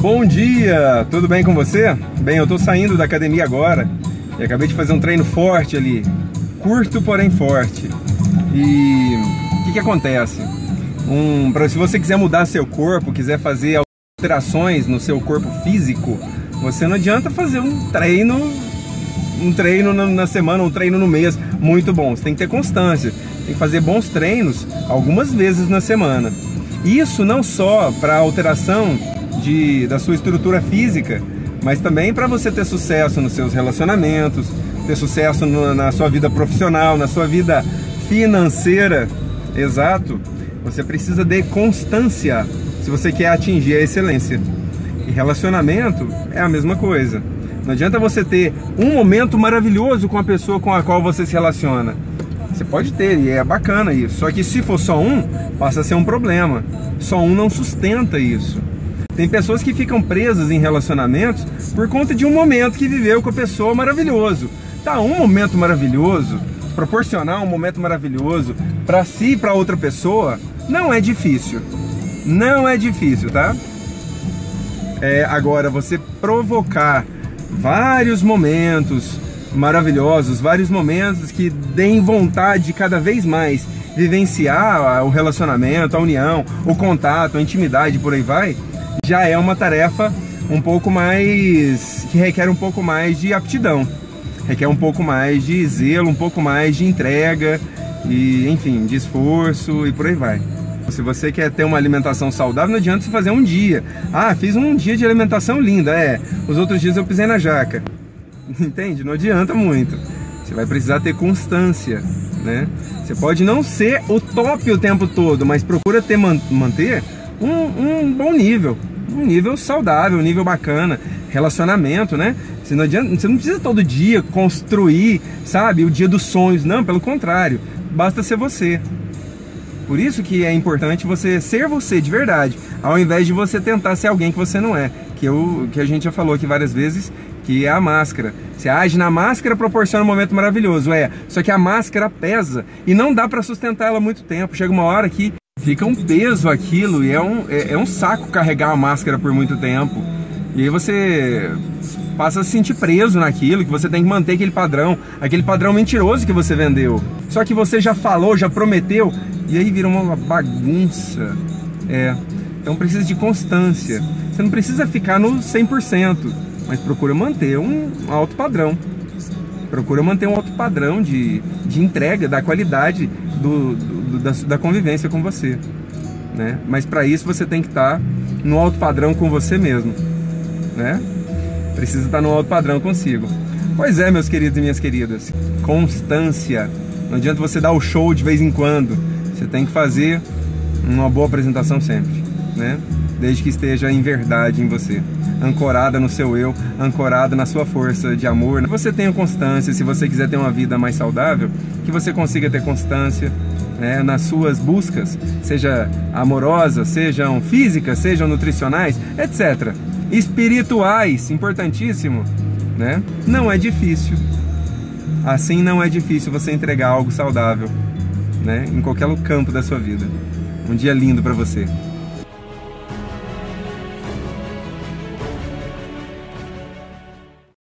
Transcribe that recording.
Bom dia, tudo bem com você? Bem, eu tô saindo da academia agora e acabei de fazer um treino forte ali, curto porém forte. E o que, que acontece? Um, pra, se você quiser mudar seu corpo, quiser fazer alterações no seu corpo físico, você não adianta fazer um treino, um treino na semana, um treino no mês muito bom. Você tem que ter constância, tem que fazer bons treinos algumas vezes na semana. Isso não só para alteração de, da sua estrutura física, mas também para você ter sucesso nos seus relacionamentos, ter sucesso no, na sua vida profissional, na sua vida financeira, exato, você precisa de constância se você quer atingir a excelência. E relacionamento é a mesma coisa. Não adianta você ter um momento maravilhoso com a pessoa com a qual você se relaciona. Você pode ter, e é bacana isso. Só que se for só um, passa a ser um problema. Só um não sustenta isso. Tem pessoas que ficam presas em relacionamentos por conta de um momento que viveu com a pessoa maravilhoso. Tá, um momento maravilhoso, proporcionar um momento maravilhoso para si e para outra pessoa, não é difícil. Não é difícil, tá? É, agora, você provocar vários momentos maravilhosos, vários momentos que deem vontade de cada vez mais vivenciar o relacionamento, a união, o contato, a intimidade, por aí vai, já é uma tarefa um pouco mais que requer um pouco mais de aptidão, requer um pouco mais de zelo, um pouco mais de entrega e, enfim, de esforço e por aí vai. Se você quer ter uma alimentação saudável, não adianta você fazer um dia. Ah, fiz um dia de alimentação linda, é. Os outros dias eu pisei na jaca. Entende? Não adianta muito. Você vai precisar ter constância, né? Você pode não ser o top o tempo todo, mas procura ter manter um, um bom nível, um nível saudável, um nível bacana, relacionamento, né? Você não, adianta, você não precisa todo dia construir, sabe, o dia dos sonhos, não, pelo contrário, basta ser você. Por isso que é importante você ser você de verdade, ao invés de você tentar ser alguém que você não é, que, eu, que a gente já falou aqui várias vezes, que é a máscara. Você age na máscara, proporciona um momento maravilhoso, é. Só que a máscara pesa e não dá para sustentar ela muito tempo. Chega uma hora que fica um peso aquilo e é um, é, é um saco carregar a máscara por muito tempo. E aí você passa a se sentir preso naquilo, que você tem que manter aquele padrão, aquele padrão mentiroso que você vendeu. Só que você já falou, já prometeu, e aí vira uma bagunça. É. Então precisa de constância. Você não precisa ficar no 100%, mas procura manter um alto padrão. Procura manter um alto padrão de, de entrega, da qualidade do, do da, da, convivência com você. Né? Mas para isso você tem que estar tá no alto padrão com você mesmo. Né? Precisa estar tá no alto padrão consigo. Pois é, meus queridos e minhas queridas. Constância. Não adianta você dar o show de vez em quando. Você tem que fazer uma boa apresentação sempre, né? Desde que esteja em verdade em você ancorada no seu eu, ancorada na sua força de amor. Você tenha constância, se você quiser ter uma vida mais saudável, que você consiga ter constância né, nas suas buscas, seja amorosas, sejam físicas, sejam nutricionais, etc. Espirituais, importantíssimo, né? Não é difícil. Assim não é difícil você entregar algo saudável, né? Em qualquer campo da sua vida. Um dia lindo para você.